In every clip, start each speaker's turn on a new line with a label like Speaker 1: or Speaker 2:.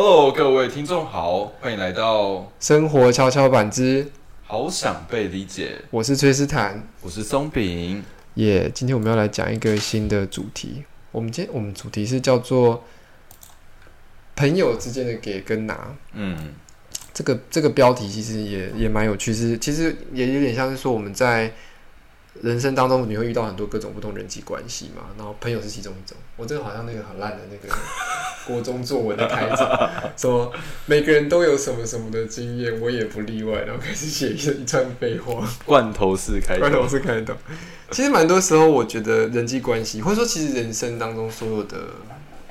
Speaker 1: Hello，各位听众好，欢迎来到
Speaker 2: 生活跷跷板之，
Speaker 1: 好想被理解。
Speaker 2: 我是崔斯坦，
Speaker 1: 我是松饼。
Speaker 2: 耶，今天我们要来讲一个新的主题。我们今天我们主题是叫做朋友之间的给跟拿。
Speaker 1: 嗯，
Speaker 2: 这个这个标题其实也也蛮有趣，是其实也有点像是说我们在人生当中你会遇到很多各种不同人际关系嘛，然后朋友是其中一种。我这个好像那个很烂的那个国中作文的开场，说每个人都有什么什么的经验，我也不例外，然后开始写一一串废话。
Speaker 1: 罐头式开头
Speaker 2: 罐头
Speaker 1: 头，
Speaker 2: 是开头。其实蛮多时候，我觉得人际关系，或者说其实人生当中所有的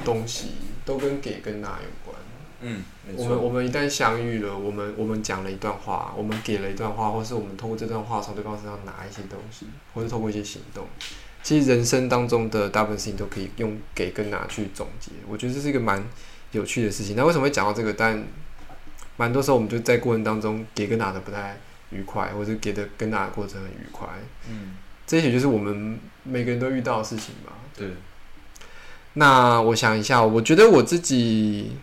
Speaker 2: 东西，都跟给跟拿有关。
Speaker 1: 嗯，没
Speaker 2: 我们我，们一旦相遇了，我们我们讲了一段话，我们给了一段话，或是我们通过这段话从对方身上拿一些东西，或是通过一些行动，其实人生当中的大部分事情都可以用给跟拿去总结。我觉得这是一个蛮有趣的事情。那为什么会讲到这个？但蛮多时候我们就在过程当中给跟拿的不太愉快，或者给的跟拿的过程很愉快。
Speaker 1: 嗯，
Speaker 2: 这些就是我们每个人都遇到的事情吧。
Speaker 1: 对，
Speaker 2: 那我想一下，我觉得我自己，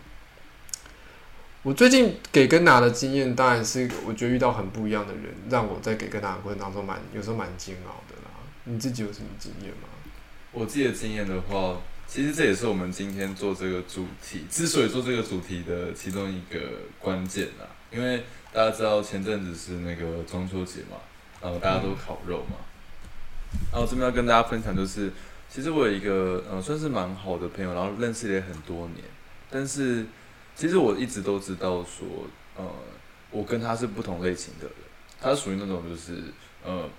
Speaker 2: 我最近给跟拿的经验，当然是我觉得遇到很不一样的人，让我在给跟拿的过程当中蛮有时候蛮煎熬的啦。你自己有什么经验吗？
Speaker 1: 我自己的经验的话，其实这也是我们今天做这个主题，之所以做这个主题的其中一个关键啦。因为大家知道前阵子是那个中秋节嘛，然后大家都烤肉嘛，然后这边要跟大家分享就是，其实我有一个呃算是蛮好的朋友，然后认识了很多年，但是其实我一直都知道说，呃，我跟他是不同类型的人，他属于那种就是呃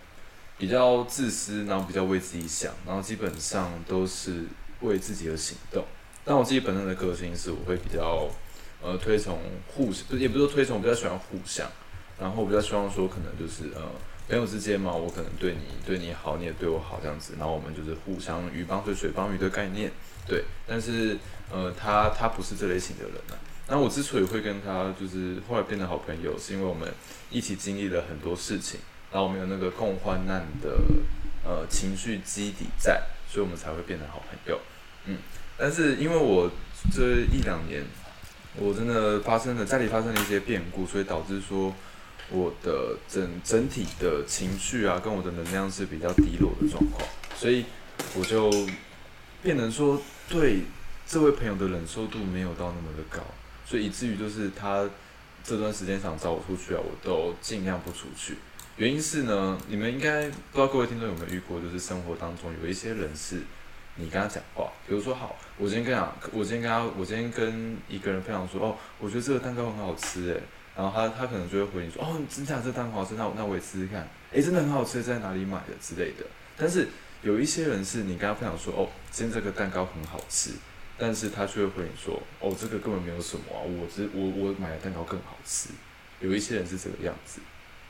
Speaker 1: 比较自私，然后比较为自己想，然后基本上都是为自己而行动。但我自己本身的个性是，我会比较呃推崇互，不也不是说推崇，我比较喜欢互相，然后我比较希望说可能就是呃朋友之间嘛，我可能对你对你好，你也对我好这样子，然后我们就是互相鱼帮水水帮鱼的概念，对。但是呃他他不是这类型的人啊。那我之所以会跟他就是后来变成好朋友，是因为我们一起经历了很多事情。然后我们有那个共患难的呃情绪基底在，所以我们才会变成好朋友。嗯，但是因为我这一两年，我真的发生了家里发生了一些变故，所以导致说我的整整体的情绪啊，跟我的能量是比较低落的状况，所以我就变成说对这位朋友的忍受度没有到那么的高，所以以至于就是他这段时间想找我出去啊，我都尽量不出去。原因是呢，你们应该不知道各位听众有没有遇过，就是生活当中有一些人是，你跟他讲话，比如说好，我今天跟他，我今天跟他，我今天跟一个人分享说，哦，我觉得这个蛋糕很好吃诶，然后他他可能就会回你说，哦，真假这蛋糕好吃，那我那我也试试看，诶，真的很好吃，在哪里买的之类的。但是有一些人是你跟他分享说，哦，今天这个蛋糕很好吃，但是他却会回你说，哦，这个根本没有什么啊，我只我我买的蛋糕更好吃。有一些人是这个样子。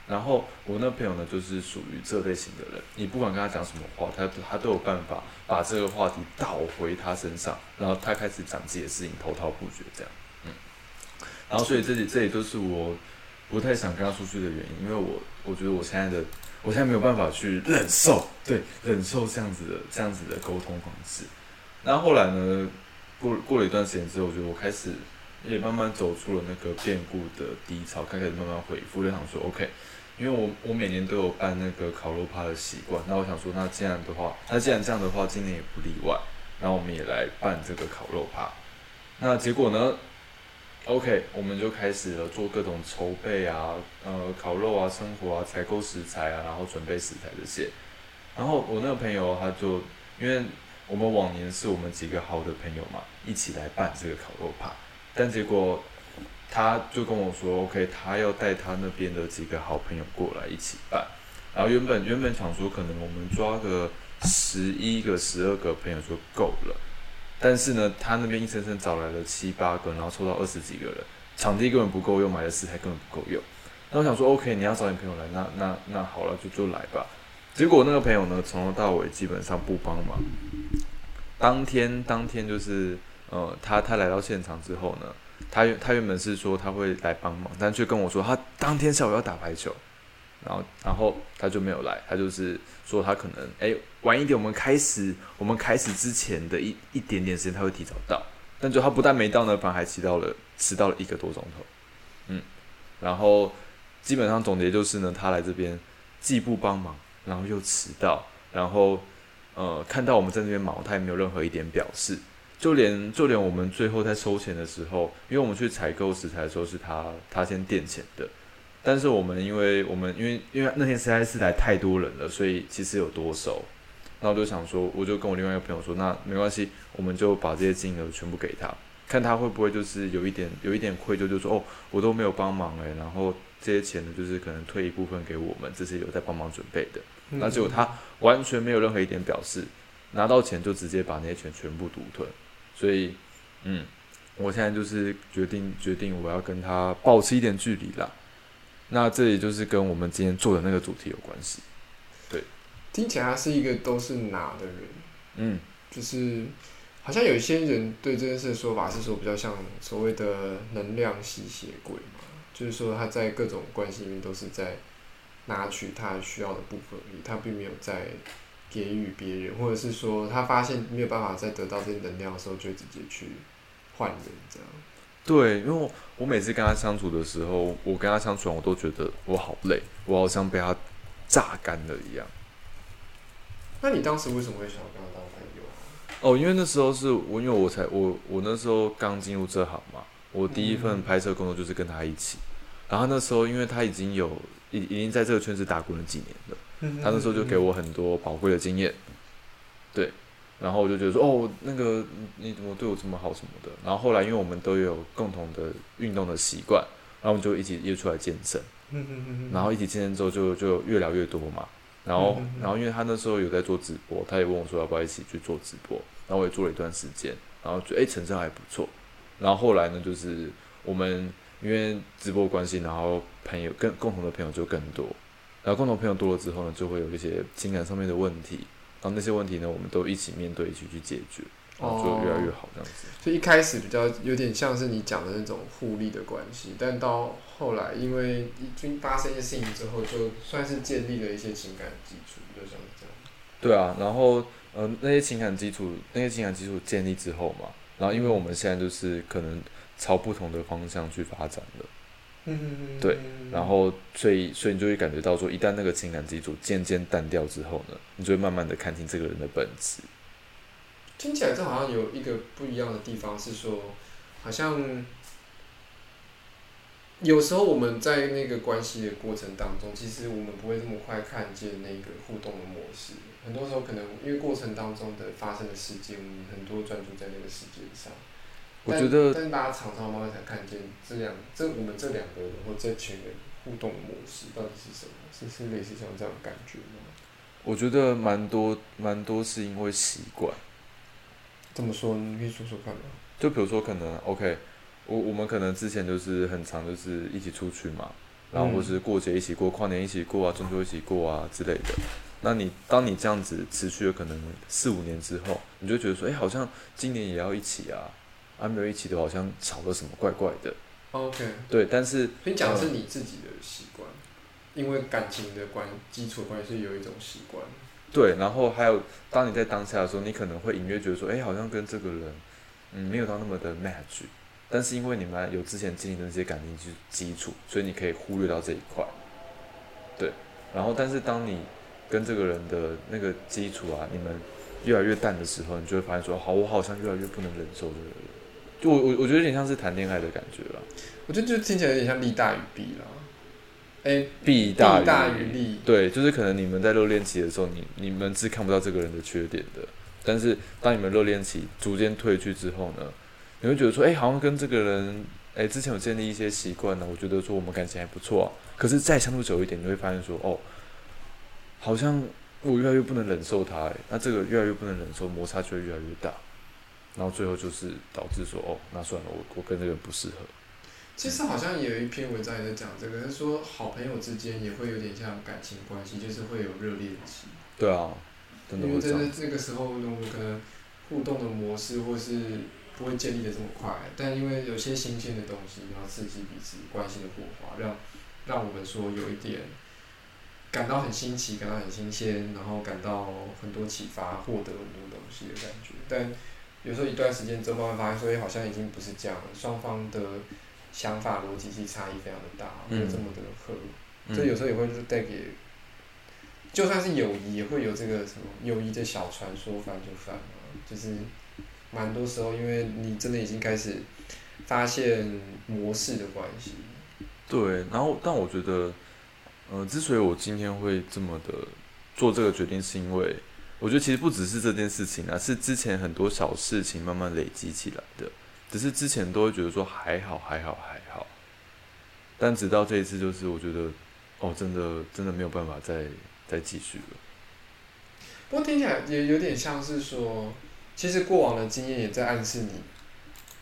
Speaker 1: 然后我那朋友呢，就是属于这类型的人，你不管跟他讲什么话，他他都有办法把这个话题倒回他身上，然后他开始讲自己的事情，滔滔不绝这样，嗯。然后所以这里这里都是我不太想跟他出去的原因，因为我我觉得我现在的我现在没有办法去忍受，对，忍受这样子的这样子的沟通方式。然后后来呢，过过了一段时间之后，我觉得我开始也慢慢走出了那个变故的低潮，开始慢慢恢复，就想说 OK。因为我我每年都有办那个烤肉趴的习惯，那我想说，那既然的话，那既然这样的话，今年也不例外，然后我们也来办这个烤肉趴。那结果呢？OK，我们就开始了做各种筹备啊，呃，烤肉啊，生活啊，采购食材啊，然后准备食材这些。然后我那个朋友他就，因为我们往年是我们几个好的朋友嘛，一起来办这个烤肉趴，但结果。他就跟我说，OK，他要带他那边的几个好朋友过来一起办。然后原本原本想说，可能我们抓个十一个、十二个朋友就够了。但是呢，他那边硬生生找来了七八个，然后凑到二十几个人，场地根本不够用，买的食材根本不够用。那我想说，OK，你要找你朋友来，那那那好了，就就来吧。结果那个朋友呢，从头到尾基本上不帮忙。当天当天就是呃，他他来到现场之后呢。他他原本是说他会来帮忙，但却跟我说他当天下午要打排球，然后然后他就没有来，他就是说他可能哎晚一点我们开始我们开始之前的一一点点时间他会提早到，但但就他不但没到呢，反而还迟到了，迟到了一个多钟头。嗯，然后基本上总结就是呢，他来这边既不帮忙，然后又迟到，然后呃看到我们在那边忙，他也没有任何一点表示。就连就连我们最后在收钱的时候，因为我们去采购食材的时候是他他先垫钱的，但是我们因为我们因为因为那天实在是来太多人了，所以其实有多收。那我就想说，我就跟我另外一个朋友说，那没关系，我们就把这些金额全部给他，看他会不会就是有一点有一点愧疚，就说哦，我都没有帮忙诶，然后这些钱呢，就是可能退一部分给我们，这些有在帮忙准备的。那结果他完全没有任何一点表示，拿到钱就直接把那些钱全部独吞。所以，嗯，我现在就是决定决定我要跟他保持一点距离啦。那这也就是跟我们今天做的那个主题有关系。
Speaker 2: 对听起来他是一个都是拿的人，
Speaker 1: 嗯，
Speaker 2: 就是好像有一些人对这件事的说法是说比较像所谓的能量吸血鬼嘛，就是说他在各种关系里面都是在拿取他需要的部分他并没有在给予别人，或者是说他发现没有办法再得到这些能量的时候，就直接去换人这样。
Speaker 1: 对，因为我我每次跟他相处的时候，我跟他相处完，我都觉得我好累，我好像被他榨干了一样。
Speaker 2: 那你当时为什么会想要跟他当朋友啊？
Speaker 1: 哦，因为那时候是我，因为我才我我那时候刚进入这行嘛，我第一份拍摄工作就是跟他一起。然后那时候，因为他已经有已已经在这个圈子打滚了几年了，他那时候就给我很多宝贵的经验。对，然后我就觉得说，哦，那个你怎么对我这么好什么的。然后后来，因为我们都有共同的运动的习惯，然后我们就一起约出来健身。然后一起健身之后，就就越聊越多嘛。然后，然后因为他那时候有在做直播，他也问我说要不要一起去做直播。然后我也做了一段时间，然后觉得哎成效还不错。然后后来呢，就是我们因为直播关系，然后朋友更共同的朋友就更多。然后共同朋友多了之后呢，就会有一些情感上面的问题。然后那些问题呢，我们都一起面对，一起去解决，然后就越来越好这样子。
Speaker 2: 所以一开始比较有点像是你讲的那种互利的关系，但到后来因为已经发生一些事情之后，就算是建立了一些情感基础，就像这样。
Speaker 1: 对啊，然后呃那些情感基础，那些情感基础建立之后嘛，然后因为我们现在就是可能朝不同的方向去发展了。
Speaker 2: 嗯
Speaker 1: 对，然后所以所以你就会感觉到说，一旦那个情感基础渐渐淡掉之后呢，你就会慢慢的看清这个人的本质。
Speaker 2: 听起来这好像有一个不一样的地方是说，好像有时候我们在那个关系的过程当中，其实我们不会这么快看见那个互动的模式。很多时候可能因为过程当中的发生的事件，我们很多专注在那个事件上。
Speaker 1: 我觉得，
Speaker 2: 但大家常常慢慢才看见这两这我们这两个人或这群人互动模式到底是什么？是是类似像这样的感觉吗？
Speaker 1: 我觉得蛮多蛮多是因为习惯。
Speaker 2: 怎么说，你可以说说看吗？
Speaker 1: 就比如说，可能 OK，我我们可能之前就是很常就是一起出去嘛，然后或是过节一起过，跨年一起过啊，中秋一起过啊之类的。那你当你这样子持续了可能四五年之后，你就觉得说，哎，好像今年也要一起啊。还没有一起的，好像吵了什么怪怪的。
Speaker 2: OK，
Speaker 1: 对，但是
Speaker 2: 所以讲的是你自己的习惯，因为感情的关基础关系有一种习惯。
Speaker 1: 对，然后还有当你在当下的时候，你可能会隐约觉得说，哎，好像跟这个人，嗯，没有到那么的 match。但是因为你们有之前经历的那些感情基基础，所以你可以忽略到这一块。对，然后但是当你跟这个人的那个基础啊，你们越来越淡的时候，你就会发现说，好，我好像越来越不能忍受这个人。就我我我觉得有点像是谈恋爱的感觉了。
Speaker 2: 我觉得就听起来有点像利大于弊啦。哎，
Speaker 1: 弊
Speaker 2: 大
Speaker 1: 大
Speaker 2: 于利。
Speaker 1: 对，就是可能你们在热恋期的时候，你你们是看不到这个人的缺点的。但是当你们热恋期逐渐褪去之后呢，你会觉得说，哎，好像跟这个人，哎，之前有建立一些习惯呢，我觉得说我们感情还不错啊。可是再相处久一点，你会发现说，哦，好像我越来越不能忍受他，哎，那这个越来越不能忍受，摩擦就会越来越大。然后最后就是导致说，哦，那算了，我我跟这个人不适合。
Speaker 2: 其实好像也有一篇文章也在讲这个，他说好朋友之间也会有点像感情关系，就是会有热恋期。
Speaker 1: 对啊，真的
Speaker 2: 因为在
Speaker 1: 会这
Speaker 2: 个时候呢，我们可能互动的模式或是不会建立的这么快，但因为有些新鲜的东西，然后刺激彼此关系的火花，让让我们说有一点感到很新奇，感到很新鲜，然后感到很多启发，获得很多东西的感觉。但有时候一段时间之后慢慢发现，所以好像已经不是这样了，双方的想法逻辑性差异非常的大，没有这么的合。这有时候也会带给，就算是友谊，也会有这个什么友谊的小船说翻就翻嘛，就是蛮多时候，因为你真的已经开始发现模式的关系。
Speaker 1: 对，然后但我觉得，呃，之所以我今天会这么的做这个决定，是因为我觉得其实不只是这件事情啊，是之前很多小事情慢慢累积起来的，只是之前都会觉得说还好还好还好，但直到这一次，就是我觉得。哦，真的，真的没有办法再再继续了。
Speaker 2: 不过听起来也有点像是说，其实过往的经验也在暗示你，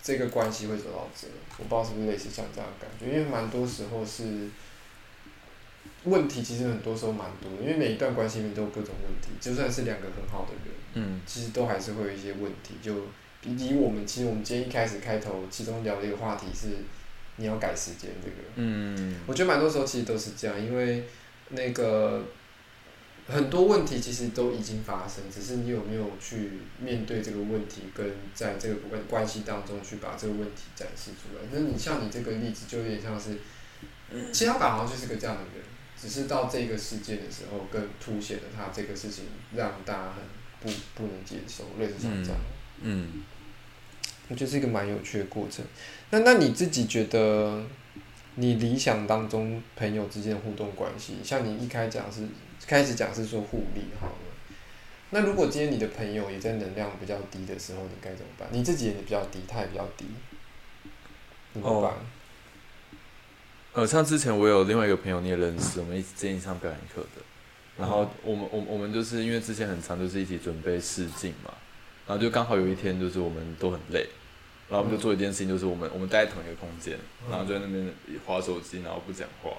Speaker 2: 这个关系会走到这。我不知道是不是类似像这样感觉，因为蛮多时候是问题，其实很多时候蛮多的，因为每一段关系里面都有各种问题，就算是两个很好的人，嗯，其实都还是会有一些问题。就以我们，其实我们今天一开始开头，其中聊的一个话题是。你要改时间，这个，嗯，我觉得蛮多时候其实都是这样，因为那个很多问题其实都已经发生，只是你有没有去面对这个问题，跟在这个关关系当中去把这个问题展示出来。那你像你这个例子，就有点像是，其实他好像就是个这样的人，只是到这个事件的时候，更凸显了他这个事情让大家很不不能接受，类似像这样，嗯。我觉得是一个蛮有趣的过程。那那你自己觉得，你理想当中朋友之间的互动关系，像你一开讲是开始讲是说互利好了。那如果今天你的朋友也在能量比较低的时候，你该怎么办？你自己也比较低，他也比较低，怎么办？
Speaker 1: 呃，像之前我有另外一个朋友，你也认识，我们一起建议上表演课的。然后我们我我们就是因为之前很长，就是一起准备试镜嘛。然后就刚好有一天，就是我们都很累，然后我们就做一件事情，就是我们我们待在同一个空间，然后就在那边划手机，然后不讲话，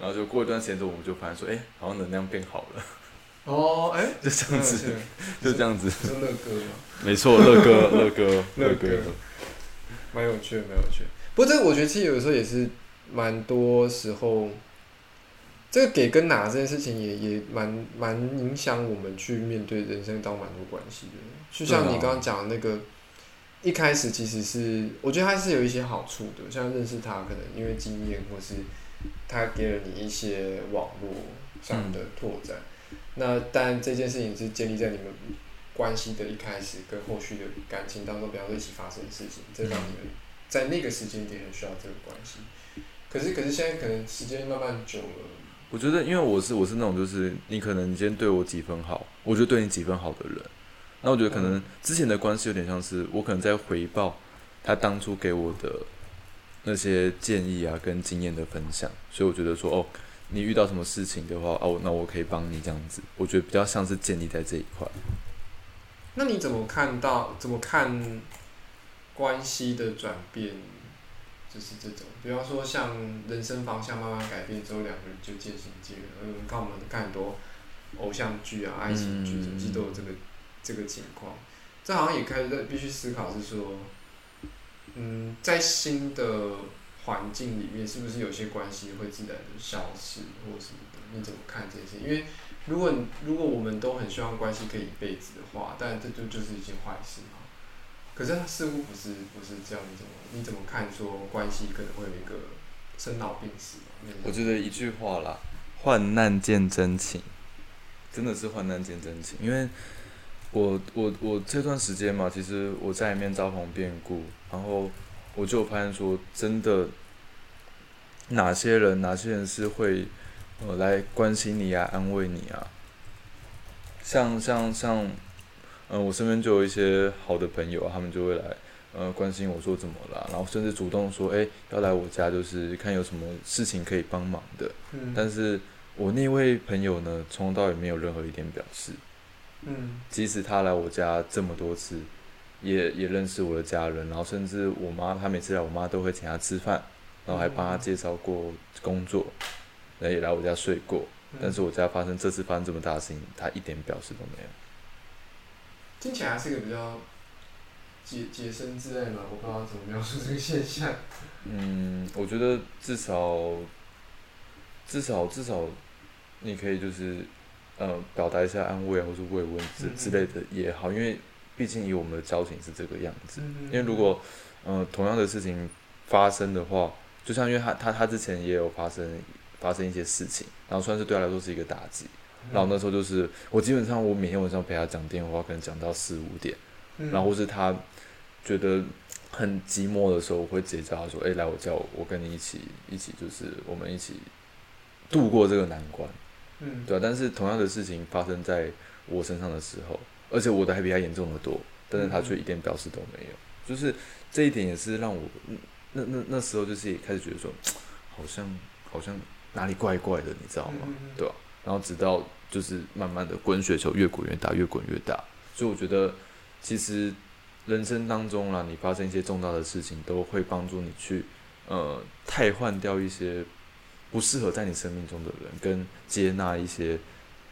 Speaker 1: 然后就过一段时间之后，我们就发现说，哎，好像能量变好了。
Speaker 2: 哦，哎，
Speaker 1: 就这样子，就这样子。
Speaker 2: 是乐哥吗？
Speaker 1: 没错，乐哥，乐哥，乐哥，
Speaker 2: 蛮有趣，蛮有趣。不过这个我觉得其实有的时候也是蛮多时候。这个给跟拿这件事情也也蛮蛮影响我们去面对人生当蛮多关系的，就像你刚刚讲的那个，一开始其实是我觉得他是有一些好处的，像认识他可能因为经验或是他给了你一些网络上的拓展，那但这件事情是建立在你们关系的一开始跟后续的感情当中，比方说一起发生的事情，这让你们在那个时间点很需要这个关系，可是可是现在可能时间慢慢久了。
Speaker 1: 我觉得，因为我是我是那种，就是你可能你今天对我几分好，我就对你几分好的人。那我觉得可能之前的关系有点像是我可能在回报他当初给我的那些建议啊，跟经验的分享。所以我觉得说，哦，你遇到什么事情的话，哦，那我可以帮你这样子。我觉得比较像是建立在这一块。
Speaker 2: 那你怎么看到？怎么看关系的转变？就是这种，比方说像人生方向慢慢改变之后，两个人就渐行渐远。嗯，看我们看很多偶像剧啊、爱情剧，其实都有这个这个情况。这好像也开始在必须思考，是说，嗯，在新的环境里面，是不是有些关系会自然的消失，或什么的？你怎么看这些？因为如果如果我们都很希望关系可以一辈子的话，但这就就是一件坏事嘛。可是他似乎不是不是这样子，你怎么看？说关系可能会有一个生老病死
Speaker 1: 我觉得一句话啦，患难见真情，真的是患难见真情。因为我我我这段时间嘛，其实我在里面遭逢变故，然后我就发现说，真的哪些人哪些人是会呃来关心你啊，安慰你啊，像像像。嗯，我身边就有一些好的朋友，他们就会来，呃，关心我说怎么了，然后甚至主动说，哎，要来我家，就是看有什么事情可以帮忙的。嗯。但是我那位朋友呢，从头到尾没有任何一点表示。嗯。即使他来我家这么多次，也也认识我的家人，然后甚至我妈，他每次来我妈都会请他吃饭，然后还帮他介绍过工作，然后也来我家睡过。但是我家发生这次发生这么大的事情，他一点表示都没有。
Speaker 2: 听起来是个比较洁洁身自爱嘛，我不知道怎么描述这个现象。
Speaker 1: 嗯，我觉得至少至少至少，你可以就是呃表达一下安慰啊，或是慰问之之类的也好，因为毕竟以我们的交情是这个样子。
Speaker 2: 嗯
Speaker 1: 因为如果呃同样的事情发生的话，就像因为他他他之前也有发生发生一些事情，然后算是对他来说是一个打击。然后那时候就是我基本上我每天晚上陪他讲电话，可能讲到四五点，
Speaker 2: 嗯
Speaker 1: 然后是他觉得很寂寞的时候，我会直接叫他说：“哎、来我叫我，我跟你一起一起，就是我们一起度过这个难关。”
Speaker 2: 嗯。
Speaker 1: 对啊，但是同样的事情发生在我身上的时候，而且我的还比他严重的多，但是他却一点表示都没有，就是这一点也是让我嗯那那那时候就是也开始觉得说，好像好像哪里怪怪的，你知道吗？
Speaker 2: 嗯
Speaker 1: 对吧、然后直到就是慢慢的滚雪球越滚越大，越滚越大，所以我觉得其实人生当中啦，你发生一些重大的事情，都会帮助你去呃汰换掉一些不适合在你生命中的人，跟接纳一些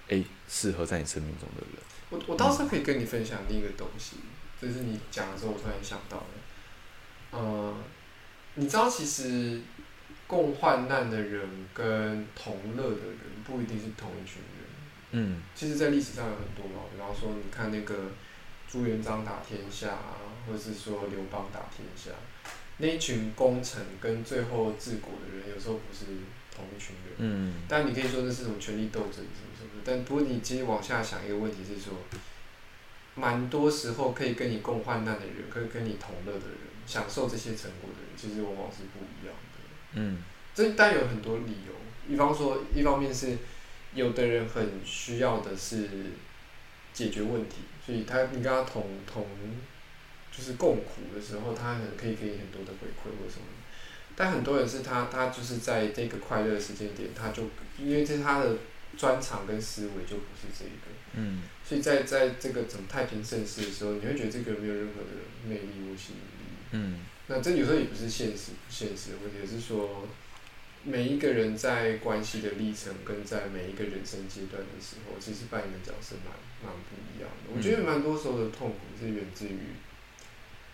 Speaker 1: 诶适合在你生命中的人。
Speaker 2: 我我倒是可以跟你分享另一个东西，就是你讲的时候，我突然想到的。呃，你知道，其实共患难的人跟同乐的人不一定是同一群人。
Speaker 1: 嗯
Speaker 2: 其实，在历史上有很多嘛，比方说，你看那个朱元璋打天下啊，或者是说刘邦打天下，那一群功臣跟最后治国的人，有时候不是同一群人。
Speaker 1: 嗯
Speaker 2: 但你可以说这是种权力斗争什么什么，但不过你其实往下想一个问题是说，蛮多时候可以跟你共患难的人，可以跟你同乐的人，享受这些成果的人，其实往往是不一样的。
Speaker 1: 嗯
Speaker 2: 这当然有很多理由，比方说，一方面是有的人很需要的是解决问题，所以他你跟他同同就是共苦的时候，他可能可以给你很多的回馈或什么。但很多人是他他就是在这个快乐的时间点，他就因为这是他的专长跟思维就不是这一个，
Speaker 1: 嗯
Speaker 2: 所以在在这个整太平盛世的时候，你会觉得这个人没有任何的魅力或吸引力。
Speaker 1: 嗯
Speaker 2: 那这有时候也不是现实不现实的问题，而是说每一个人在关系的历程跟在每一个人生阶段的时候，其实扮演的角色蛮蛮不一样的。我觉得蛮多时候的痛苦是源自于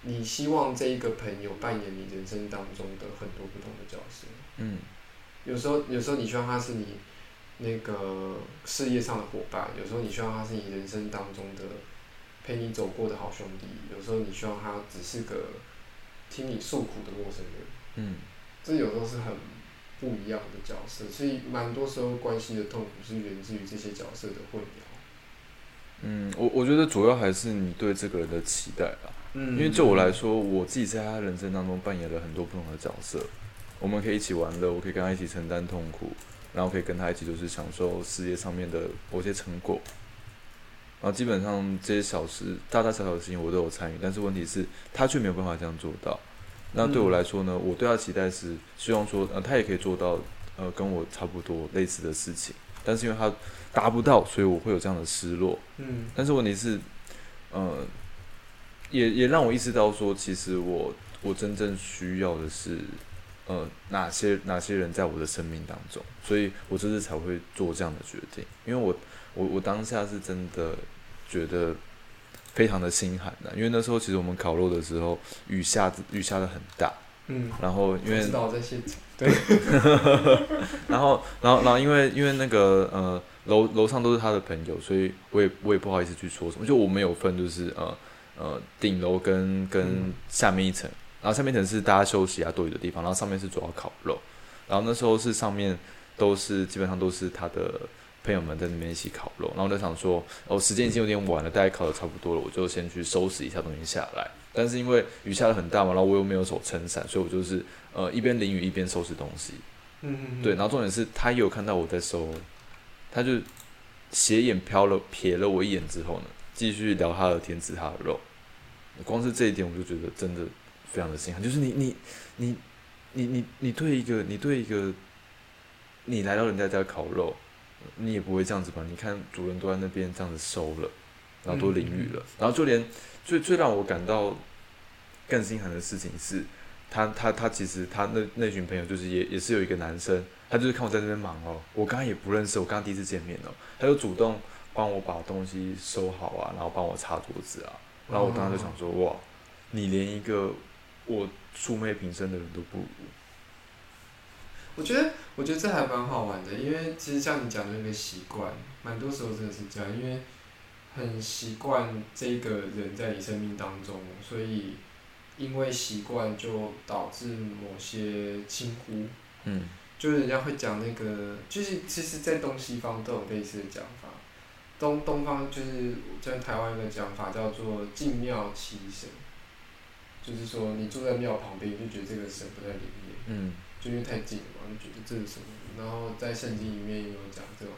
Speaker 2: 你希望这一个朋友扮演你人生当中的很多不同的角色。
Speaker 1: 嗯
Speaker 2: 有时候，有时候你希望他是你那个事业上的伙伴，有时候你希望他是你人生当中的陪你走过的好兄弟，有时候你希望他只是个听你诉苦的陌生人。
Speaker 1: 嗯
Speaker 2: 这有时候是很不一样的角色，所以蛮多时候关系的痛苦是源自于这些角色的混淆。
Speaker 1: 嗯，我我觉得主要还是你对这个人的期待啦。
Speaker 2: 嗯
Speaker 1: 因为就我来说，我自己在他人生当中扮演了很多不同的角色，我们可以一起玩乐，我可以跟他一起承担痛苦，然后可以跟他一起就是享受事业上面的某些成果，然后基本上这些小事大大小小的事情我都有参与，但是问题是，他却没有办法这样做到。那对我来说呢，我对他期待是希望说，呃，他也可以做到，呃，跟我差不多类似的事情，但是因为他达不到，所以我会有这样的失落。
Speaker 2: 嗯。
Speaker 1: 但是问题是，呃，也也让我意识到说，其实我我真正需要的是，呃，哪些哪些人在我的生命当中，所以我这次才会做这样的决定，因为我我我当下是真的觉得非常的心寒的，因为那时候其实我们烤肉的时候，雨下雨下的很大，
Speaker 2: 嗯，
Speaker 1: 然后因为
Speaker 2: 我知道我在现场。
Speaker 1: 然后，然后，然后，因为因为那个呃楼楼上都是他的朋友，所以我也我也不好意思去说什么。就我们有分，就是呃呃顶楼跟跟
Speaker 2: 嗯
Speaker 1: 下面一层，然后下面一层是大家休息啊多余的地方，然后上面是主要烤肉。然后那时候是上面都是基本上都是他的朋友们在那边一起烤肉，然后我就想说，哦时间已经有点晚了，大概烤的差不多了，我就先去收拾一下东西下来。但是因为雨下的很大嘛，然后我又没有手撑伞，所以我就是呃一边淋雨一边收拾东西。
Speaker 2: 嗯
Speaker 1: 对，然后重点是他也有看到我在收，他就斜眼瞟了瞥了我一眼之后呢，继续聊他的天吃他的肉。光是这一点我就觉得真的非常的心寒，就是你你你你你你对一个你对一个你来到人家家烤肉，你也不会这样子吧？你看主人都在那边这样子收了，然后都淋雨了，然后就连最最让我感到更心寒的事情是。他他他其实他那那群朋友就是也也是有一个男生，他就是看我在那边忙哦，我刚刚也不认识，我刚刚第一次见面哦，他就主动帮我把东西收好啊，然后帮我擦桌子啊，然后我当时就想说，哇，你连一个我素昧平生的人都不如，
Speaker 2: 我觉得，我觉得这还蛮好玩的，因为其实像你讲的那个习惯，蛮多时候真的是这样，因为很习惯这个人在你生命当中，所以因为习惯就导致某些轻忽。
Speaker 1: 嗯
Speaker 2: 就是人家会讲那个，就是其实，在东西方都有类似的讲法。东东方就是在台湾有个讲法叫做“进庙其神”，就是说你住在庙旁边，你就觉得这个神不在里面，
Speaker 1: 嗯
Speaker 2: 就因为太近了嘛，就觉得这是什么。然后在圣经里面也有讲这种，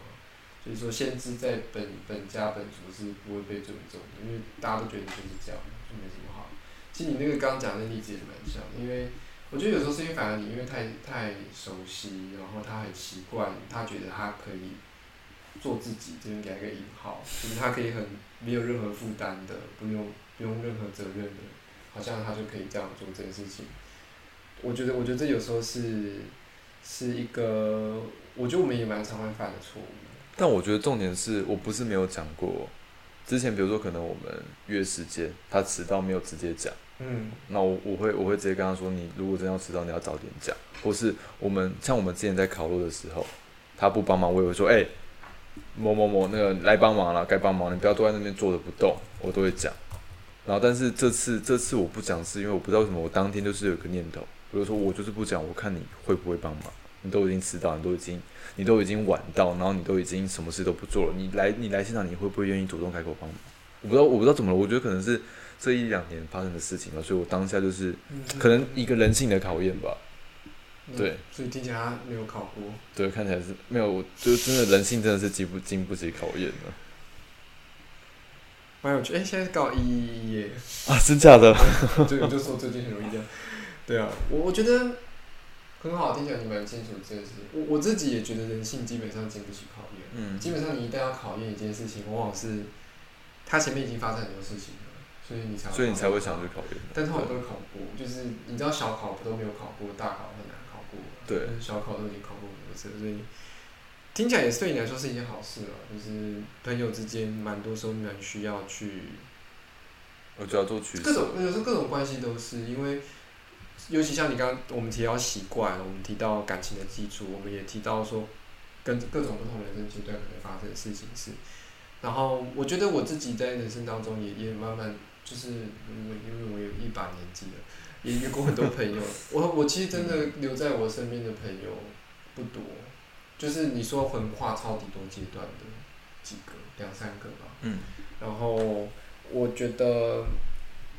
Speaker 2: 就是说先知在本本家本族是不会被尊重的，因为大家都觉得你就是这样，就没什么好。其实你那个刚讲的例子也蛮像，因为我觉得有时候是因为反而你因为太太熟悉，然后他很习惯，他觉得他可以做自己，这边给他一个引号，就是他可以很没有任何负担的，不用不用任何责任的，好像他就可以这样做这件事情。我觉得，我觉得这有时候是是一个，我觉得我们也蛮常会犯的错误。
Speaker 1: 但我觉得重点是我不是没有讲过，之前比如说可能我们约时间，他迟到没有直接讲，
Speaker 2: 嗯
Speaker 1: 那我我会我会直接跟他说，你如果真要迟到，你要早点讲，或是我们像我们之前在考录的时候，他不帮忙，我也会说，哎、某某某那个来帮忙了，该帮忙，你不要坐在那边坐着不动，我都会讲。然后但是这次这次我不讲，是因为我不知道为什么，我当天就是有个念头，比如说我就是不讲，我看你会不会帮忙。你都已经迟到，你都已经你都已经晚到，然后你都已经什么事都不做了，你来你来现场，你会不会愿意主动开口帮忙？我不知道我不知道怎么了，我觉得可能是这一两年发生的事情吧，所以我当下就是可能一个人性的考验吧。对，
Speaker 2: 嗯所以听起来他没有考过。
Speaker 1: 对，看起来是没有，我就真的人性真的是经不经不起考验的
Speaker 2: 蛮有趣，哎、现在是告一一一耶，
Speaker 1: 啊！真假的？
Speaker 2: 对，我就说最近很容易这样。对啊，我我觉得很好，听起来你蛮清楚这件事。我我自己也觉得人性基本上经不起考验。
Speaker 1: 嗯
Speaker 2: 基本上你一旦要考验一件事情，往往是它前面已经发生很多事情了，所以你才
Speaker 1: 所以你才会
Speaker 2: 想
Speaker 1: 想去考验。
Speaker 2: 但通常都会考过，就是你知道小考不都没有考过，大考很难考过。
Speaker 1: 对
Speaker 2: 小考都已经考过很多次了，所以听起来也是对你来说是一件好事啊。就是朋友之间，蛮多时候蛮需要去
Speaker 1: 我就要做取
Speaker 2: 各。种有时候各种关系都是因为，尤其像你刚刚我们提到习惯，我们提到感情的基础，我们也提到说跟各种不同人生阶段可能发生的事情是。然后我觉得我自己在人生当中也也慢慢就是因为因为我有一把年纪了，也遇过很多朋友。我我其实真的留在我身边的朋友不多，就是你说横跨超级多阶段的几个两三个吧。
Speaker 1: 嗯
Speaker 2: 然后我觉得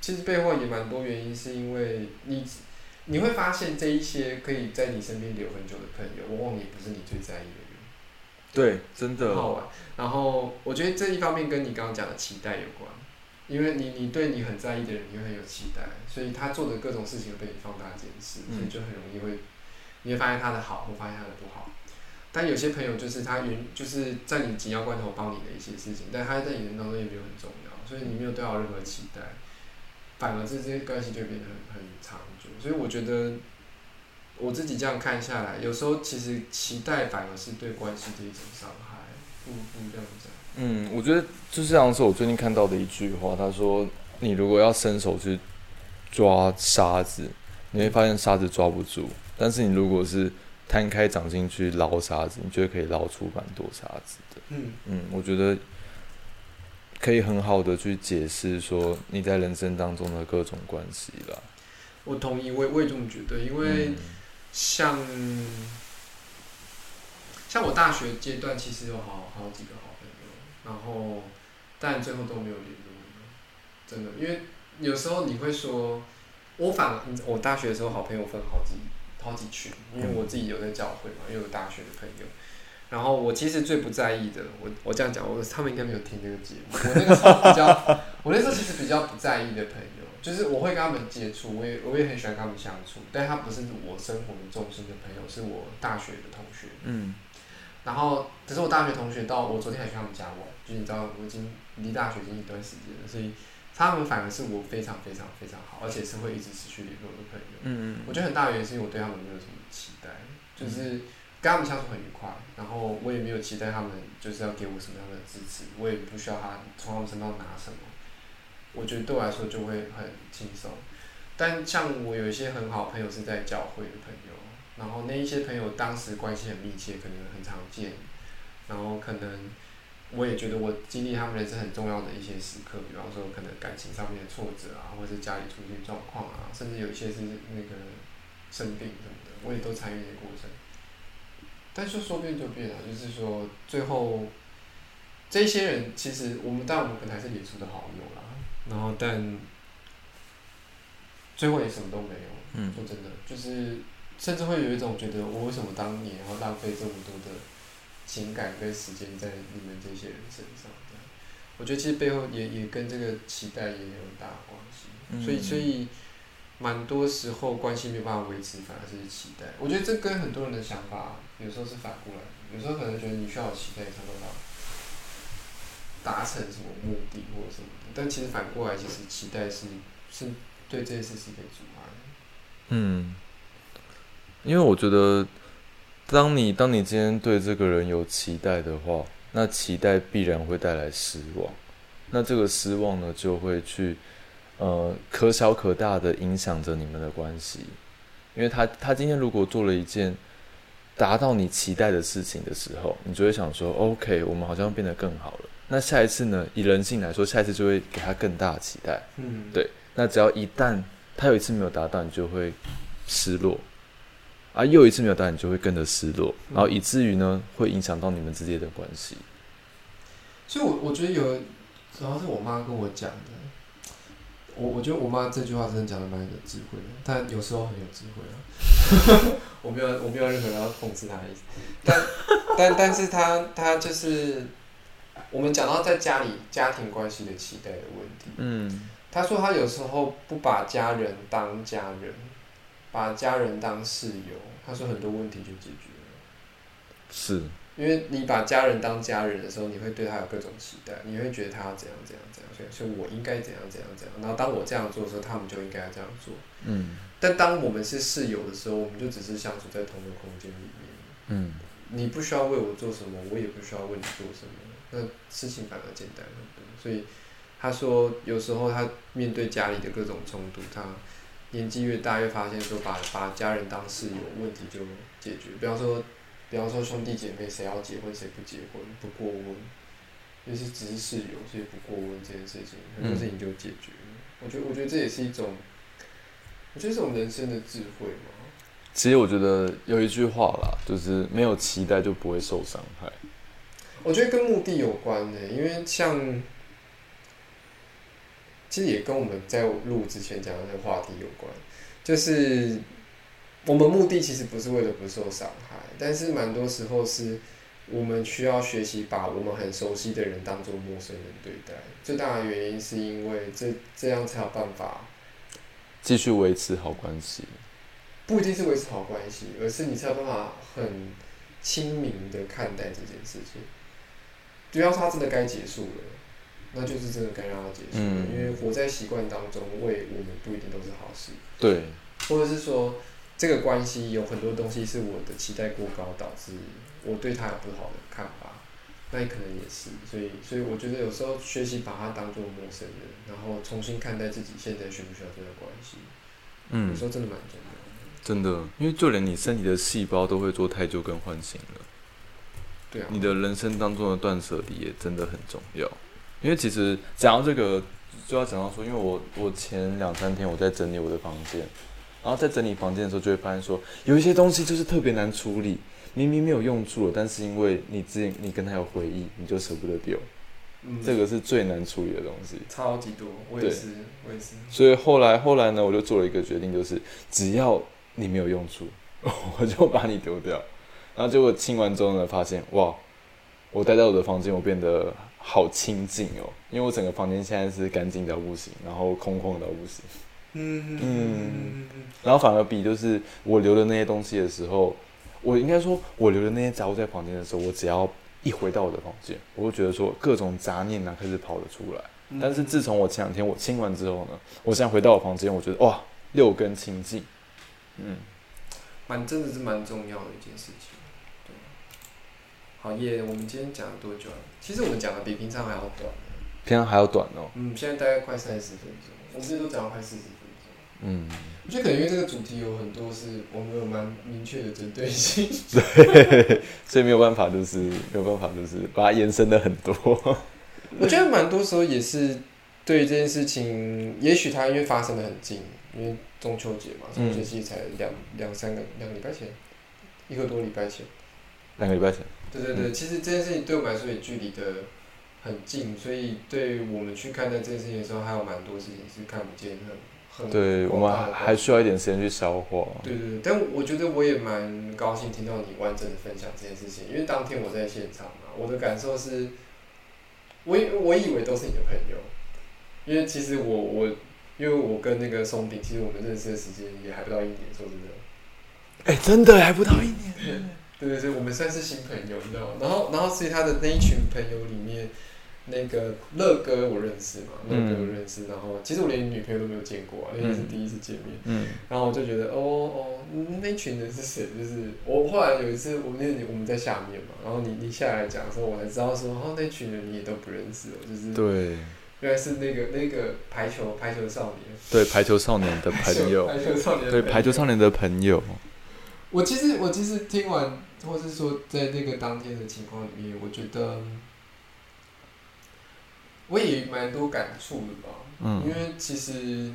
Speaker 2: 其实背后也蛮多原因，是因为你你会发现这一些可以在你身边留很久的朋友，往往也不是你最在意的人。
Speaker 1: 对，真的。
Speaker 2: 好玩。然后我觉得这一方面跟你刚刚讲的期待有关，因为你你对你很在意的人，你会很有期待，所以他做的各种事情会被你放大检视，
Speaker 1: 嗯
Speaker 2: 所以就很容易会，你会发现他的好，或发现他的不好。但有些朋友就是他原就是在你紧要关头帮你的一些事情，但他在你人当中也没有很重要，所以你没有对他有任何期待，反而这些关系就变得很很长久。所以我觉得我自己这样看下来，有时候其实期待反而是对关系的一种伤害。不不这样讲，
Speaker 1: 嗯，我觉得就是像是我最近看到的一句话，他说：“你如果要伸手去抓沙子，你会发现沙子抓不住；但是你如果是摊开掌心去捞沙子，你就会可以捞出蛮多沙子的。”
Speaker 2: 嗯，
Speaker 1: 嗯，我觉得可以很好的去解释说你在人生当中的各种关系啦。
Speaker 2: 我同意，我也我也这么觉得，因为
Speaker 1: 嗯
Speaker 2: 像、像我大学阶段，其实有好好几个好朋友，然后但最后都没有联络，真的，因为有时候你会说，我反而我大学的时候好朋友分好几好几群，因为我自己有在教会嘛，又有大学的朋友。然后我其实最不在意的，我我这样讲，我他们应该没有听这个节目。我那个时候比较，我那时候其实比较不在意的朋友，就是我会跟他们接触，我也我也很喜欢跟他们相处，但他不是我生活的重心的朋友，是我大学的同学。
Speaker 1: 嗯
Speaker 2: 然后，可是我大学同学到我昨天还去他们家玩，就是你知道我已经离大学已经一段时间了，所以他们反而是我非常非常非常好，而且是会一直持续联络的朋友。
Speaker 1: 嗯
Speaker 2: 我觉得很大原因是因为我对他们没有什么期待，就是跟他们相处很愉快，然后我也没有期待他们就是要给我什么样的支持，我也不需要他从他们身上拿什么，我觉得对我来说就会很轻松。但像我有一些很好朋友是在教会的朋友，然后那一些朋友当时关系很密切，可能很常见，然后可能我也觉得我经历他们人生很重要的一些时刻，比方说可能感情上面的挫折啊，或者是家里出现状况啊，甚至有一些是那个生病什么的，我也都参与的过程。但是说变就变了，就是说最后这些人其实我们但我们本来是脸书的好友啦，然后但最后也什么都没有。
Speaker 1: 嗯
Speaker 2: 说真的，就是甚至会有一种觉得我为什么当年要浪费这么多的情感跟时间在你们这些人身上？我觉得其实背后也也跟这个期待也有很大关系。
Speaker 1: 嗯
Speaker 2: 所以所以蛮多时候关系没有办法维持，反而是期待。我觉得这跟很多人的想法有时候是反过来的，有时候可能觉得你需要有期待才能到达成什么目的或者什么的，但其实反过来，其实期待是是对这件事是一个阻碍。
Speaker 1: 嗯，因为我觉得，当你当你今天对这个人有期待的话，那期待必然会带来失望，那这个失望呢，就会去呃可小可大的影响着你们的关系，因为他他今天如果做了一件达到你期待的事情的时候，你就会想说，OK，我们好像变得更好了。那下一次呢？以人性来说，下一次就会给他更大的期待。
Speaker 2: 嗯，
Speaker 1: 对那只要一旦他有一次没有达到，你就会失落，啊，又一次没有达到，你就会跟着失落，
Speaker 2: 嗯
Speaker 1: 然后以至于呢，会影响到你们之间的关系。
Speaker 2: 所以我，我觉得有，主要是我妈跟我讲的。我我觉得我妈这句话真的讲的蛮有智慧的，但有时候很有智慧啊。我没有我没有任何要讽刺她的意思，但但但是她她就是我们讲到在家里家庭关系的期待的问题。
Speaker 1: 嗯
Speaker 2: 他说他有时候不把家人当家人，把家人当室友，他说很多问题就解决了。
Speaker 1: 是，
Speaker 2: 因为你把家人当家人的时候，你会对他有各种期待，你会觉得他要怎样怎样怎样，所以所以我应该怎样怎样怎样。然后当我这样做的时候，他们就应该要这样做。
Speaker 1: 嗯
Speaker 2: 但当我们是室友的时候，我们就只是相处在同一个空间里面。
Speaker 1: 嗯
Speaker 2: 你不需要为我做什么，我也不需要为你做什么，那事情反而简单很多。所以他说，有时候他面对家里的各种冲突，他年纪越大越发现说把把家人当室友，问题就解决。比方说，比方说兄弟姐妹谁要结婚谁不结婚，不过问，就是只是室友，所以不过问这件事情，很多事情就解决了。我觉得，我觉得这也是一种，我觉得这种人生的智慧嘛。
Speaker 1: 其实我觉得有一句话啦，就是没有期待就不会受伤害。
Speaker 2: 我觉得跟目的有关的，因为像，其实也跟我们在录之前讲的那个话题有关，就是我们目的其实不是为了不受伤害，但是蛮多时候是我们需要学习把我们很熟悉的人当做陌生人对待。最大的原因是因为这这样才有办法，
Speaker 1: 继续维持好关系。
Speaker 2: 不一定是维持好关系，而是你才有办法很亲民的看待这件事情。就要是他真的该结束了，那就是真的该让他结束了，
Speaker 1: 嗯。
Speaker 2: 因为活在习惯当中，为我们不一定都是好事，
Speaker 1: 对，
Speaker 2: 或者是说这个关系有很多东西是我的期待过高，导致我对他有不好的看法，那也可能也是，所以所以我觉得有时候学习把他当做陌生人，然后重新看待自己现在需不需要这段关系，嗯。有
Speaker 1: 嗯
Speaker 2: 时，候真的蛮重要的。
Speaker 1: 真的，因为就连你身体的细胞都会做太旧跟唤醒了。
Speaker 2: 对啊，
Speaker 1: 你的人生当中的断舍离也真的很重要，因为其实讲到这个，就要讲到说，因为我我前两三天我在整理我的房间，然后在整理房间的时候，就会发现说，有一些东西就是特别难处理，明明没有用处了，但是因为你之前你跟他有回忆，你就舍不得丢，
Speaker 2: 嗯，
Speaker 1: 这个是最难处理的东西。
Speaker 2: 超级多，我也是，我也是。
Speaker 1: 所以后来后来呢，我就做了一个决定，就是只要你没有用处，我就把你丢掉。然后结果清完之后呢，发现哇，我待在我的房间，我变得好清静哦，因为我整个房间现在是干净到不行，然后空旷到不行。
Speaker 2: 嗯
Speaker 1: 嗯然后反而比就是我留的那些东西的时候，我应该说，我留的那些杂物在房间的时候，我只要一回到我的房间，我就觉得说各种杂念啊开始跑了出来。
Speaker 2: 嗯
Speaker 1: 但是自从我前两天我清完之后呢，我现在回到我房间，我觉得哇，六根清净。嗯，
Speaker 2: 蛮真的是蛮重要的一件事情。耶！我们今天讲了多久啊？其实我们讲的比平常还要短。
Speaker 1: 平常还要短哦。
Speaker 2: 嗯，现在大概快三十分钟，我们这都讲了快四十分钟。
Speaker 1: 嗯，
Speaker 2: 我觉得可能因为这个主题有很多是我们有蛮明确的针对性，
Speaker 1: 对，所以没有办法，就是没有办法，就是把它延伸的很多。
Speaker 2: 我觉得蛮多时候也是对这件事情，也许它因为发生的很近，因为中秋节嘛，中秋节才两两三个两个礼拜前，一个多礼拜前。
Speaker 1: 两个礼拜前，
Speaker 2: 对对对，其实这件事情对我们来说也距离的很近，所以对我们去看待这件事情的时候，还有蛮多事情是看不见的。很
Speaker 1: 对我们还还需要一点时间去消化。
Speaker 2: 对对对，但我觉得我也蛮高兴听到你完整的分享这件事情，因为当天我在现场嘛，我的感受是，我以我以为都是你的朋友，因为其实我我因为我跟那个松饼，其实我们认识的时间也还不到一年，说真的。
Speaker 1: 哎，真的还不到一年。
Speaker 2: 对对对，我们算是新朋友，你知道吗？然后，然后，所以他的那一群朋友里面，那个乐哥我认识嘛，乐哥我认识。然后，其实我连女朋友都没有见过，因为是第一次见面。嗯。然后我就觉得，哦哦，那群人是谁？就是我后来有一次，我那我们在下面嘛，然后你你下来讲的时候，我才知道说，哦，那群人你也都不认识哦，就是
Speaker 1: 对，
Speaker 2: 原来是那个那个排球排球少年，
Speaker 1: 对排球少年的朋友，
Speaker 2: 排球少年，
Speaker 1: 对排球少年的朋友。
Speaker 2: 我其实我其实听完。或是说，在那个当天的情况里面，我觉得我也蛮多感触的吧。嗯。因为其实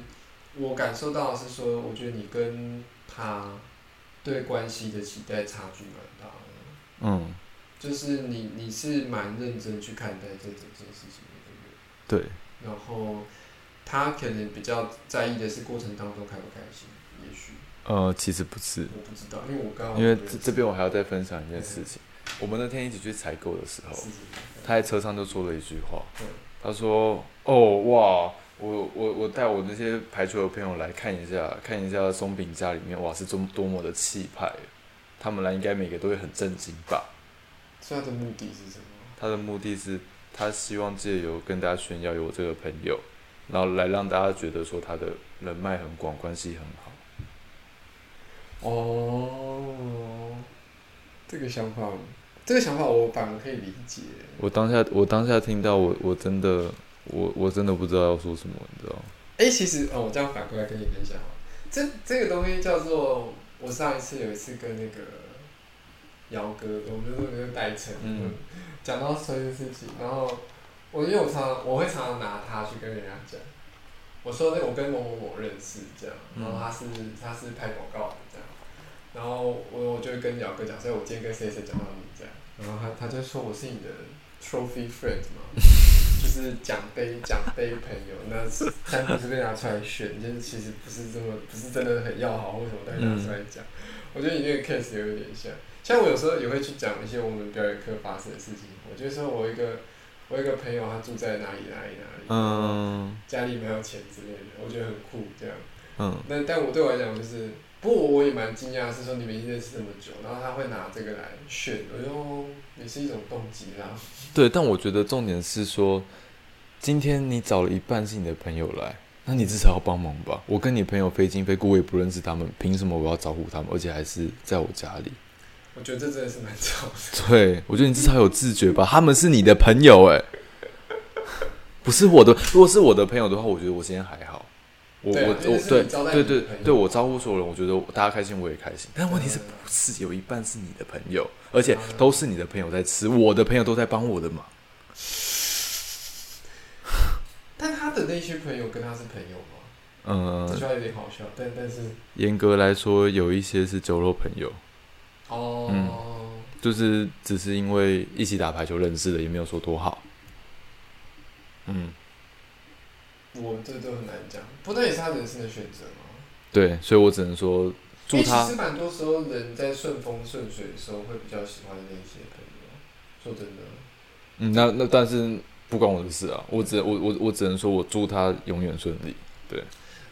Speaker 2: 我感受到是说，我觉得你跟他对关系的期待差距蛮大的。嗯。就是你你是蛮认真去看待这整件事情的，
Speaker 1: 对。
Speaker 2: 然后他可能比较在意的是过程当中开不开心，也许。
Speaker 1: 呃，其实不是，
Speaker 2: 我不知道，因为我刚
Speaker 1: 因为这这边我还要再分享一件事情。我们那天一起去采购的时候，他在车上就说了一句话，他说：“哦哇，我我我带我那些排球的朋友来看一下，看一下松饼家里面哇是多多么的气派，他们来应该每个都会很震惊吧？”
Speaker 2: 他的目的是什么？
Speaker 1: 他的目的是他希望借由跟大家炫耀有这个朋友，然后来让大家觉得说他的人脉很广，关系很好。
Speaker 2: 哦，这个想法，这个想法我反而可以理解。
Speaker 1: 我当下，我当下听到，我我真的，我我真的不知道要说什么，你知道吗？
Speaker 2: 哎，其实哦，我这样反过来跟你分享这这个东西叫做，我上一次有一次跟那个姚哥，我们那个代称，嗯，讲到这件事情，然后我因为我常我会常常拿他去跟人家讲，我说那我跟某某某认识这样，然后他是他是拍广告的这样。然后我我就跟姚哥讲，所以我今天跟谁谁讲到你这样，然后他他就说我是你的 trophy friend 嘛，就是奖杯奖杯朋友，那单独是被拿出来选，就是其实不是这么不是真的很要好，为什么带拿出来讲？我觉得你那个 case 有点像，像我有时候也会去讲一些我们表演课发生的事情，我就说我一个我一个朋友他住在哪里哪里哪里，嗯，家里没有钱之类的，我觉得很酷这样，嗯，那但我对我来讲就是。不过我也蛮惊讶，是说你们认识这么久，然后他会拿这个来炫，哎呦，也是一种动机啦。
Speaker 1: 对，但我觉得重点是说，今天你找了一半是你的朋友来，那你至少要帮忙吧。我跟你朋友非亲非故，我也不认识他们，凭什么我要招呼他们？而且还是在我家里。
Speaker 2: 我觉得这真的是蛮巧的。
Speaker 1: 对，我觉得你至少有自觉吧。他们是你的朋友，哎，不是我的。如果是我的朋友的话，我觉得我今天还好。我我我对对对对，我招呼所有人，我觉得大家开心，我也开心。但问题是不是有一半是你的朋友，而且都是你的朋友在吃，我的朋友都在帮我的忙。
Speaker 2: 但他的那些朋友跟他是朋友吗？嗯，这句话有点好笑，但但是
Speaker 1: 严格来说，有一些是酒肉朋友。哦，就是只是因为一起打排球认识的，也没有说多好。
Speaker 2: 嗯。我这都很难讲，不那也是他人生的选择吗？
Speaker 1: 对，所以我只能说祝他。
Speaker 2: 其实蛮多时候，人在顺风顺水的时候，会比较喜欢那些朋友。说真的。
Speaker 1: 嗯，那那但是不关我的事啊，我只我我我只能说我祝他永远顺利。对。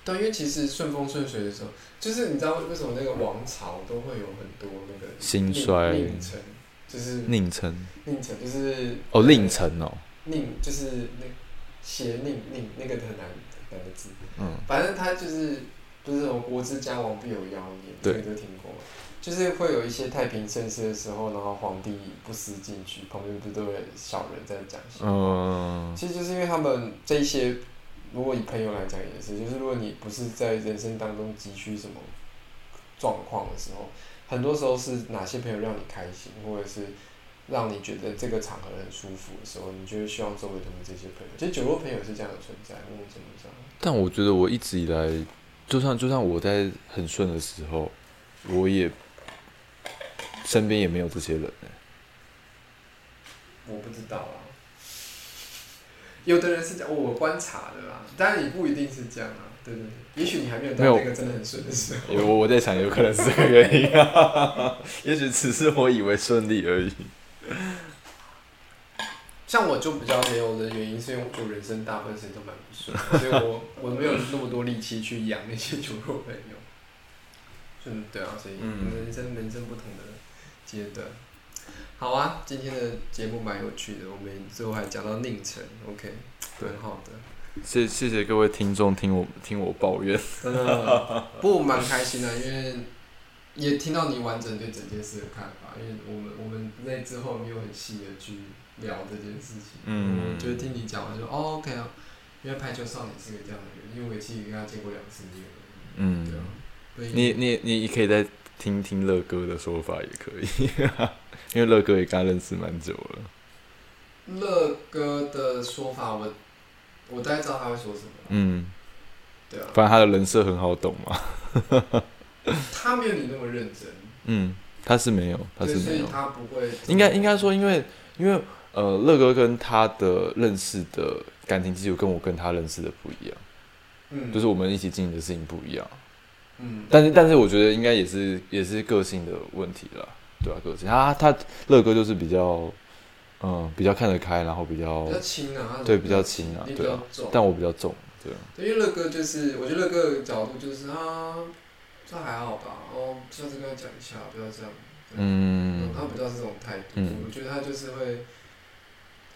Speaker 2: 对，因为其实顺风顺水的时候，就是你知道为什么那个王朝都会有很多那个
Speaker 1: 兴衰，
Speaker 2: 就是
Speaker 1: 宁臣，
Speaker 2: 宁臣就是
Speaker 1: 哦，宁臣哦，
Speaker 2: 宁就是那。邪佞佞那个很难难的字，嗯，反正他就是不是什么国之家亡必有妖孽，这个都听过，就是会有一些太平盛世的时候，然后皇帝不思进取，旁边不都有小人在讲？嗯，其实就是因为他们这些如果以朋友来讲也是，就是如果你不是在人生当中急需什么状况的时候，很多时候是哪些朋友让你开心，或者是让你觉得这个场合很舒服的时候，你就会希望周围都是这些朋友。其实酒肉朋友是这样的存在，我怎么？
Speaker 1: 但我觉得我一直以来，就算就算我在很顺的时候，我也身边也没有这些人、欸。
Speaker 2: 我不知道啊。有的人是这样，我观察的啦，当然也不一定是这样啊，对对对，也许你还没有到那个真的很顺的时候。
Speaker 1: 我我在想，有可能是这个原因啊，也许只是我以为顺利而已。
Speaker 2: 像我就比较没有的原因，是因为我人生大部分时间都蛮不顺，所以我我没有那么多力气去养那些酒肉朋友。嗯，对啊，所以
Speaker 1: 嗯
Speaker 2: 人生人生不同的阶段。好啊，今天的节目蛮有趣的，我们最后还讲到宁城，OK，
Speaker 1: 对
Speaker 2: 很好的。
Speaker 1: 谢谢谢各位听众听我听我抱怨。
Speaker 2: 真的，不蛮开心的，因为也听到你完整对整件事的看法。因为我们我们那之后没有很细的去聊这件事情，
Speaker 1: 嗯。
Speaker 2: 我觉得听你讲完就哦 OK 啊，因为排球少年是个这样的人，因为我也其实跟他见过两次面，
Speaker 1: 嗯。
Speaker 2: 对啊，
Speaker 1: 你你你可以再听听乐哥的说法也可以，因为乐哥也跟他认识蛮久了。
Speaker 2: 乐哥的说法我我大概知道他会说什么，
Speaker 1: 嗯，
Speaker 2: 对啊，
Speaker 1: 反正他的人设很好懂嘛。
Speaker 2: 他没有你那么认真，
Speaker 1: 嗯，他是没有，他，是没有。
Speaker 2: 他不会，
Speaker 1: 应该应该说，因为因为呃，乐哥跟他的认识的感情基础跟我跟他认识的不一样，
Speaker 2: 嗯，
Speaker 1: 就是我们一起经营的事情不一样。
Speaker 2: 嗯，
Speaker 1: 但是但是我觉得应该也是也是个性的问题了，对啊，个性。他他乐哥就是比较嗯比较看得开，然后比较
Speaker 2: 比较轻啊，
Speaker 1: 对比较轻啊对啊，但我比较重，对啊。
Speaker 2: 对，因为乐哥就是，我觉得乐哥的角度就是啊，这还好吧，哦，下次跟他讲一下，不要这样。
Speaker 1: 嗯
Speaker 2: 嗯，他比较是这种态度，
Speaker 1: 嗯
Speaker 2: 我觉得他就是会，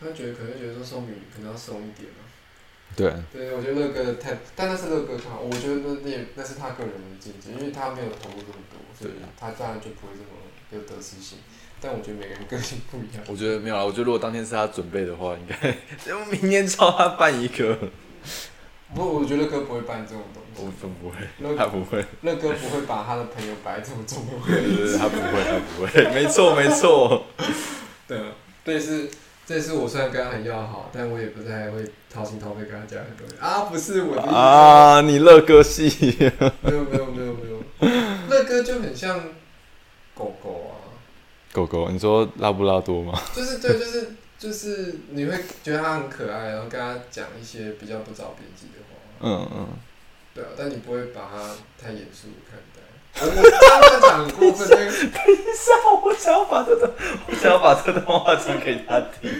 Speaker 2: 他觉得可能觉得说送礼可能要松一点嘛。
Speaker 1: 对，
Speaker 2: 对，我觉得乐哥的态，但那是乐哥他，我觉得那那那是他个人的见解，因为他没有投入这么多，所以他当然就不会这么有得失心。但我觉得每个人个性不一样。
Speaker 1: 我觉得没有啊，我觉得如果当天是他准备的话，应该 明年找他办一个。
Speaker 2: 不过我觉得乐哥不会办这种东西。
Speaker 1: 我
Speaker 2: 西，
Speaker 1: 不会，
Speaker 2: 乐
Speaker 1: 他不会，
Speaker 2: 乐哥不会把他的朋友摆这么重的位置。
Speaker 1: 对对对，他不会，他不会，没错没错。
Speaker 2: 对啊，这是这是我虽然跟他很要好，但我也不太会掏心掏肺跟他讲很多。啊，不是我的意思
Speaker 1: 啊，你乐哥系，
Speaker 2: 没有没有没有没有，乐哥就很像狗狗啊，
Speaker 1: 狗狗，你说拉布拉多吗？
Speaker 2: 就是对，就是就是你会觉得他很可爱，然后跟他讲一些比较不着边际的话，
Speaker 1: 嗯嗯，
Speaker 2: 对啊，但你不会把他太严肃地看待。我 我刚刚讲很过分，那个
Speaker 1: 我想要把这段，我想要把这段话讲给他听。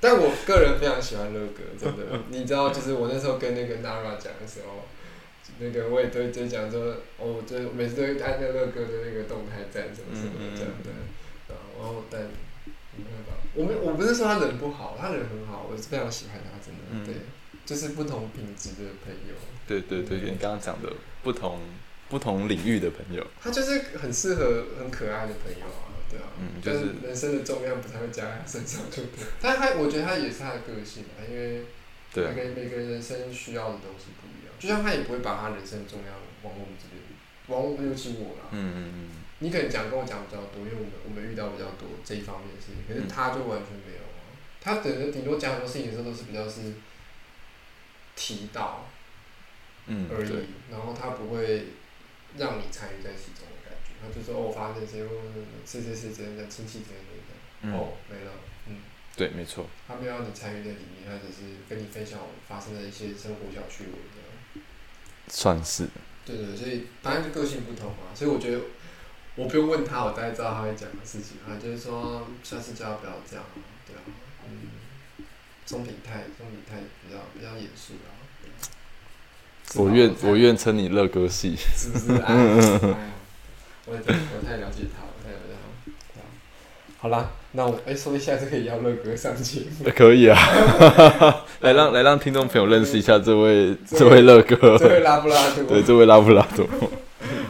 Speaker 2: 但我个人非常喜欢乐哥，真的。你知道，就是我那时候跟那个 Nara 讲的时候，那个我也都就讲说，哦，我就每次都会按那乐哥的那个动态赞什么什么的这样的。然后但没办法，我没我不是说他人不好，他人很好，我是非常喜欢他，真的。
Speaker 1: 嗯
Speaker 2: 对，就是不同品质的朋友，
Speaker 1: 对对对，你刚刚讲的不同不同领域的朋友，
Speaker 2: 他就是很适合很可爱的朋友啊，对啊。
Speaker 1: 嗯就是
Speaker 2: 但人生的重量不太会加在他身上，就对。但他我觉得他也是他的个性啊，因为。
Speaker 1: 对
Speaker 2: 每个人每个人人生需要的东西不一样，就像他也不会把他人生重量往我们这边，往我尤其我啦。
Speaker 1: 嗯嗯嗯，
Speaker 2: 你可能讲跟我讲比较多，因为我们我们遇到比较多这一方面的事情，可是他就完全没有啊。他等着顶多讲很多事情的时候都是比较是提到
Speaker 1: 嗯，
Speaker 2: 而已，然后他不会让你参与在其中的感觉。他就说哦，我发生这些，是是是这样这样，亲戚之类的哦没了，嗯。
Speaker 1: 对，没错，
Speaker 2: 他没有让你参与在里面，他只是跟你分享我发生的一些生活小趣闻这样。
Speaker 1: 算是，
Speaker 2: 对对，所以当然就个性不同嘛，所以我觉得我不用问他，我大概知道他会讲的事情啊，就是说下次叫他不要这样啊，对啊，嗯，中品太中品太比较比较严肃啊。
Speaker 1: 我愿我愿称你乐哥系，
Speaker 2: 是不是？哎，哎我也我太了解他了，太了解他了。好啦，那我哎，说一下这个也要乐哥上节目，
Speaker 1: 可以啊，来让来让听众朋友认识一下这位这位乐哥，
Speaker 2: 这位拉布拉多。
Speaker 1: 对，这位拉布拉多。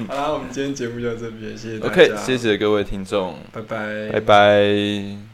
Speaker 2: 好啦，我们今天节目就到这边，谢谢大家。
Speaker 1: OK，谢谢各位听众，
Speaker 2: 拜拜，
Speaker 1: 拜拜。